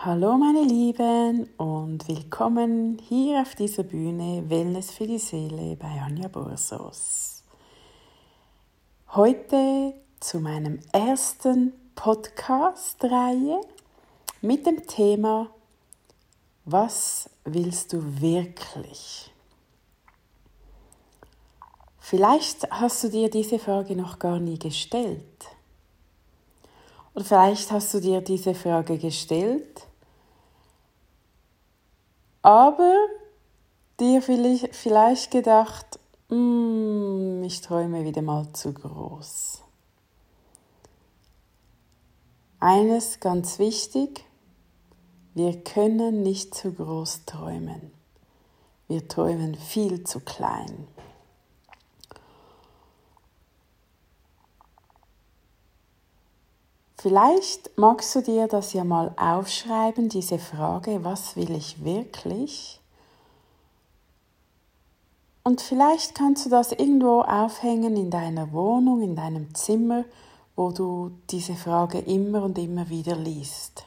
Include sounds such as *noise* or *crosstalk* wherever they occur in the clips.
Hallo meine Lieben und willkommen hier auf dieser Bühne Wellness für die Seele bei Anja Borsos. Heute zu meinem ersten Podcast-Reihe mit dem Thema Was willst du wirklich? Vielleicht hast du dir diese Frage noch gar nie gestellt. Oder vielleicht hast du dir diese Frage gestellt aber dir vielleicht gedacht, mm, ich träume wieder mal zu groß. Eines ganz wichtig, wir können nicht zu groß träumen. Wir träumen viel zu klein. Vielleicht magst du dir das ja mal aufschreiben, diese Frage, was will ich wirklich? Und vielleicht kannst du das irgendwo aufhängen in deiner Wohnung, in deinem Zimmer, wo du diese Frage immer und immer wieder liest.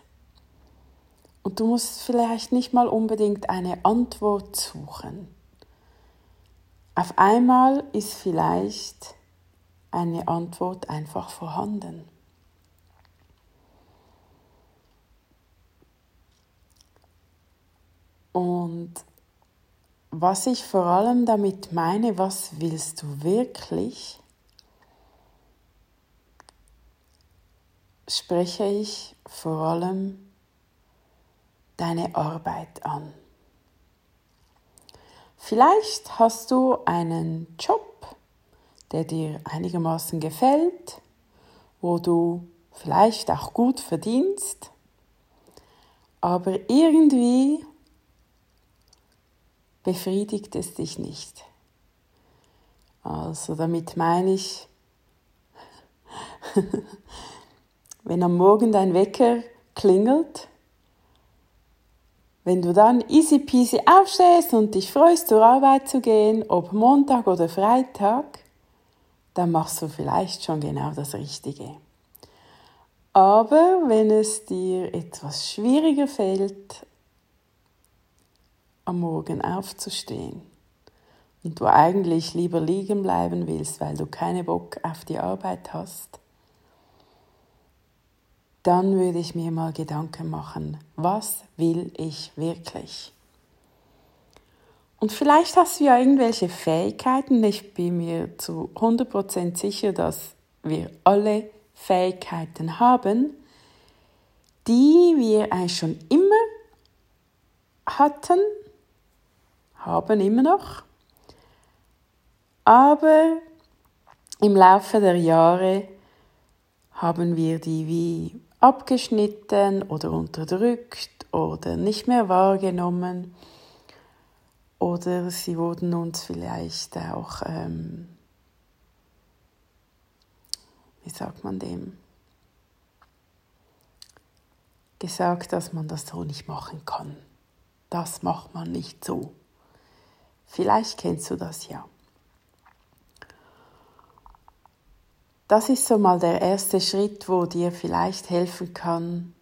Und du musst vielleicht nicht mal unbedingt eine Antwort suchen. Auf einmal ist vielleicht eine Antwort einfach vorhanden. Und was ich vor allem damit meine, was willst du wirklich, spreche ich vor allem deine Arbeit an. Vielleicht hast du einen Job, der dir einigermaßen gefällt, wo du vielleicht auch gut verdienst, aber irgendwie befriedigt es dich nicht. Also damit meine ich, *laughs* wenn am Morgen dein Wecker klingelt, wenn du dann easy peasy aufstehst und dich freust, zur Arbeit zu gehen, ob Montag oder Freitag, dann machst du vielleicht schon genau das Richtige. Aber wenn es dir etwas schwieriger fällt, am Morgen aufzustehen. Und du eigentlich lieber liegen bleiben willst, weil du keine Bock auf die Arbeit hast, dann würde ich mir mal Gedanken machen, was will ich wirklich? Und vielleicht hast du ja irgendwelche Fähigkeiten, ich bin mir zu 100% sicher, dass wir alle Fähigkeiten haben, die wir eigentlich schon immer hatten, haben immer noch. Aber im Laufe der Jahre haben wir die wie abgeschnitten oder unterdrückt oder nicht mehr wahrgenommen oder sie wurden uns vielleicht auch, ähm, wie sagt man dem, gesagt, dass man das so nicht machen kann. Das macht man nicht so. Vielleicht kennst du das ja. Das ist so mal der erste Schritt, wo dir vielleicht helfen kann,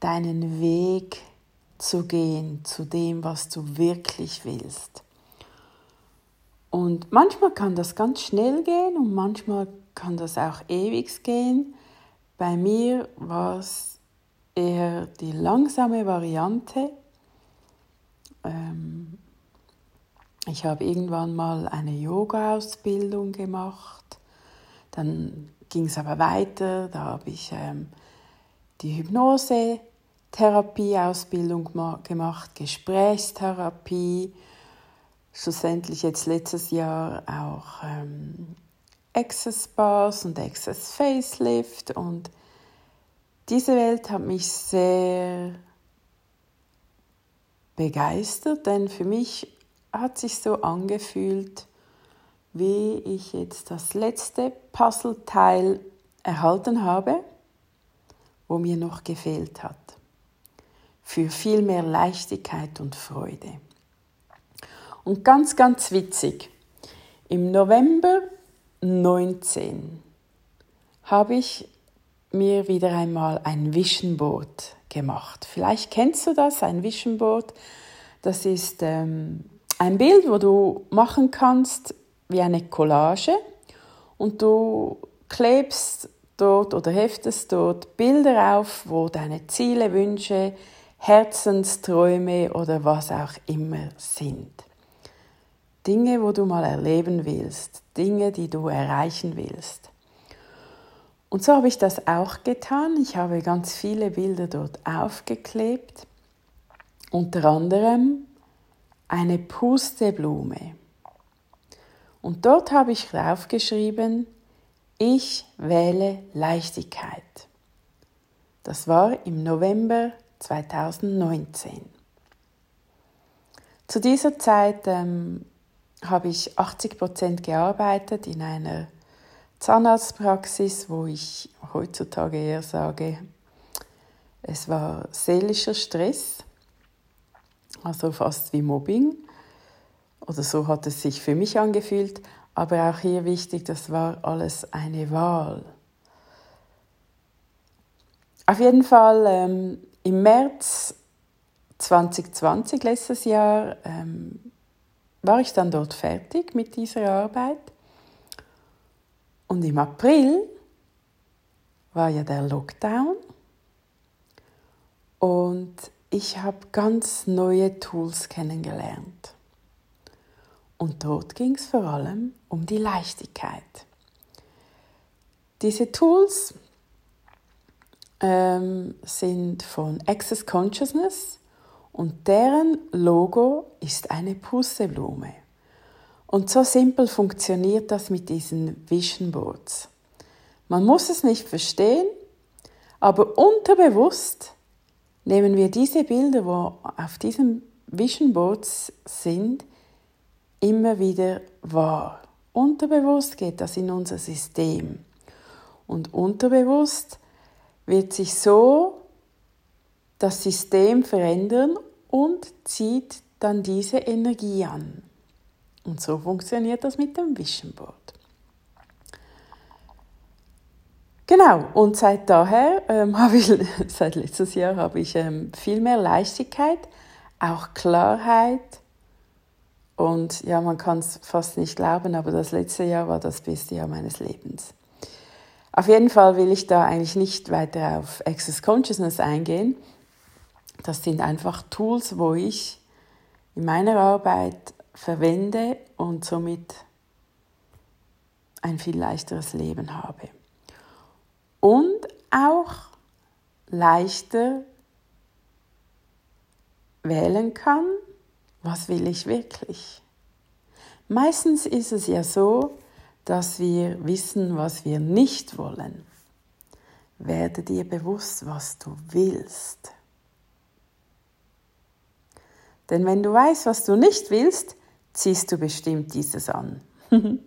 deinen Weg zu gehen zu dem, was du wirklich willst. Und manchmal kann das ganz schnell gehen und manchmal kann das auch ewig gehen. Bei mir war es eher die langsame Variante. Ähm, ich habe irgendwann mal eine Yoga-Ausbildung gemacht. Dann ging es aber weiter. Da habe ich ähm, die Hypnose-Therapie-Ausbildung gemacht, Gesprächstherapie. Schlussendlich jetzt letztes Jahr auch ähm, Access Bars und Access Facelift. Und diese Welt hat mich sehr begeistert, denn für mich hat sich so angefühlt, wie ich jetzt das letzte Puzzleteil erhalten habe, wo mir noch gefehlt hat. Für viel mehr Leichtigkeit und Freude. Und ganz, ganz witzig, im November 19 habe ich mir wieder einmal ein Vision Board gemacht. Vielleicht kennst du das, ein Vision Board. Das ist ähm, ein Bild, wo du machen kannst wie eine Collage und du klebst dort oder heftest dort Bilder auf, wo deine Ziele, Wünsche, Herzensträume oder was auch immer sind. Dinge, wo du mal erleben willst, Dinge, die du erreichen willst. Und so habe ich das auch getan. Ich habe ganz viele Bilder dort aufgeklebt. Unter anderem eine Pusteblume. Und dort habe ich draufgeschrieben, ich wähle Leichtigkeit. Das war im November 2019. Zu dieser Zeit ähm, habe ich 80 Prozent gearbeitet in einer Zahnarztpraxis, wo ich heutzutage eher sage, es war seelischer Stress, also fast wie Mobbing. Oder so hat es sich für mich angefühlt. Aber auch hier wichtig, das war alles eine Wahl. Auf jeden Fall ähm, im März 2020, letztes Jahr, ähm, war ich dann dort fertig mit dieser Arbeit. Und im April war ja der Lockdown und ich habe ganz neue Tools kennengelernt. Und dort ging es vor allem um die Leichtigkeit. Diese Tools ähm, sind von Access Consciousness und deren Logo ist eine Pusseblume. Und so simpel funktioniert das mit diesen Vision Boards. Man muss es nicht verstehen, aber unterbewusst nehmen wir diese Bilder, wo auf diesen Vision Boards sind, immer wieder wahr. Unterbewusst geht das in unser System. Und unterbewusst wird sich so das System verändern und zieht dann diese Energie an. Und so funktioniert das mit dem Vision Board. Genau, und seit daher ähm, *laughs* habe ich, seit letztes Jahr habe ich ähm, viel mehr Leichtigkeit, auch Klarheit, und ja, man kann es fast nicht glauben, aber das letzte Jahr war das beste Jahr meines Lebens. Auf jeden Fall will ich da eigentlich nicht weiter auf Access Consciousness eingehen. Das sind einfach Tools, wo ich in meiner Arbeit verwende und somit ein viel leichteres Leben habe. Und auch leichter wählen kann, was will ich wirklich? Meistens ist es ja so, dass wir wissen, was wir nicht wollen. Werde dir bewusst, was du willst. Denn wenn du weißt, was du nicht willst, ziehst du bestimmt dieses an. *laughs*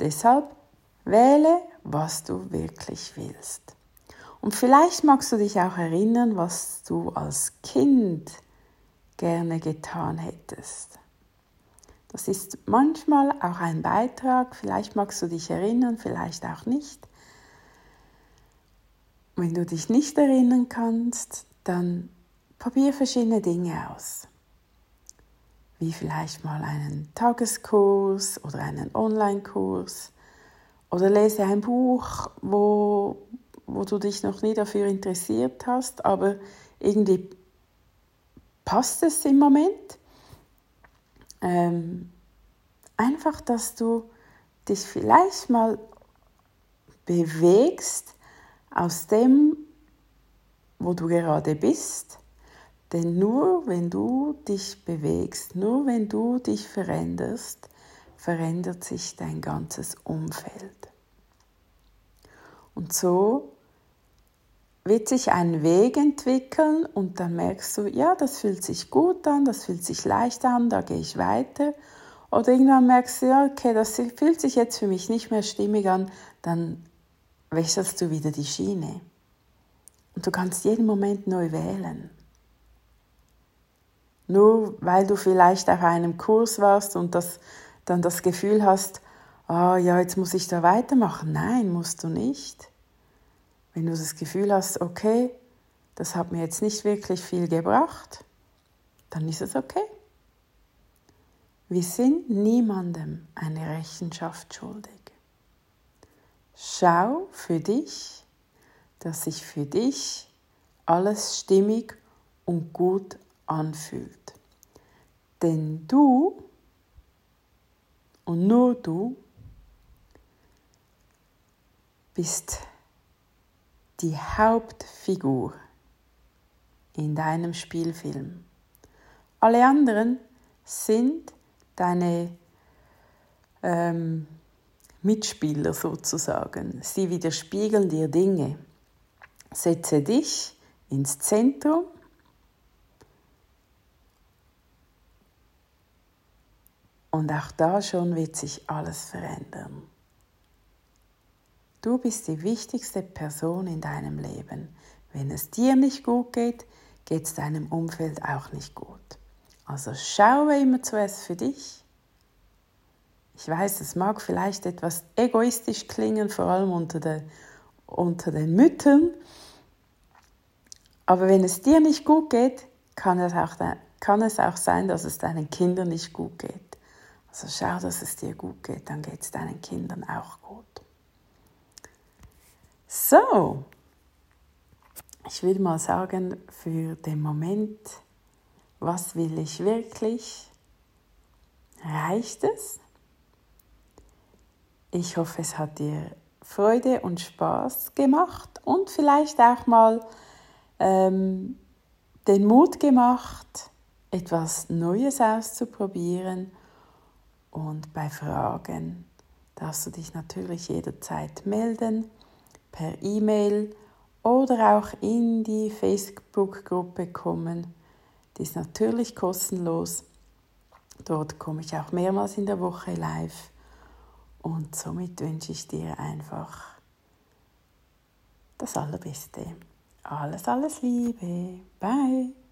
Deshalb wähle, was du wirklich willst. Und vielleicht magst du dich auch erinnern, was du als Kind gerne getan hättest. Das ist manchmal auch ein Beitrag, vielleicht magst du dich erinnern, vielleicht auch nicht. Wenn du dich nicht erinnern kannst, dann probier verschiedene Dinge aus. Wie vielleicht mal einen Tageskurs oder einen Online-Kurs oder lese ein Buch, wo, wo du dich noch nie dafür interessiert hast, aber irgendwie passt es im Moment. Ähm, einfach, dass du dich vielleicht mal bewegst aus dem, wo du gerade bist. Denn nur wenn du dich bewegst, nur wenn du dich veränderst, verändert sich dein ganzes Umfeld. Und so wird sich ein Weg entwickeln und dann merkst du, ja, das fühlt sich gut an, das fühlt sich leicht an, da gehe ich weiter. Oder irgendwann merkst du, ja, okay, das fühlt sich jetzt für mich nicht mehr stimmig an, dann wechselst du wieder die Schiene. Und du kannst jeden Moment neu wählen. Nur weil du vielleicht auf einem Kurs warst und das, dann das Gefühl hast, oh, ja, jetzt muss ich da weitermachen. Nein, musst du nicht. Wenn du das Gefühl hast, okay, das hat mir jetzt nicht wirklich viel gebracht, dann ist es okay. Wir sind niemandem eine Rechenschaft schuldig. Schau für dich, dass sich für dich alles stimmig und gut anfühlt. Denn du und nur du bist die Hauptfigur in deinem Spielfilm. Alle anderen sind deine ähm, Mitspieler sozusagen. Sie widerspiegeln dir Dinge. Setze dich ins Zentrum und auch da schon wird sich alles verändern. Du bist die wichtigste Person in deinem Leben. Wenn es dir nicht gut geht, geht es deinem Umfeld auch nicht gut. Also schaue immer zuerst für dich. Ich weiß, es mag vielleicht etwas egoistisch klingen, vor allem unter, der, unter den Müttern. Aber wenn es dir nicht gut geht, kann es, auch, kann es auch sein, dass es deinen Kindern nicht gut geht. Also schau, dass es dir gut geht, dann geht es deinen Kindern auch gut. So, ich würde mal sagen, für den Moment, was will ich wirklich? Reicht es? Ich hoffe, es hat dir Freude und Spaß gemacht und vielleicht auch mal ähm, den Mut gemacht, etwas Neues auszuprobieren. Und bei Fragen darfst du dich natürlich jederzeit melden per E-Mail oder auch in die Facebook-Gruppe kommen. Die ist natürlich kostenlos. Dort komme ich auch mehrmals in der Woche live. Und somit wünsche ich dir einfach das Allerbeste. Alles, alles Liebe. Bye.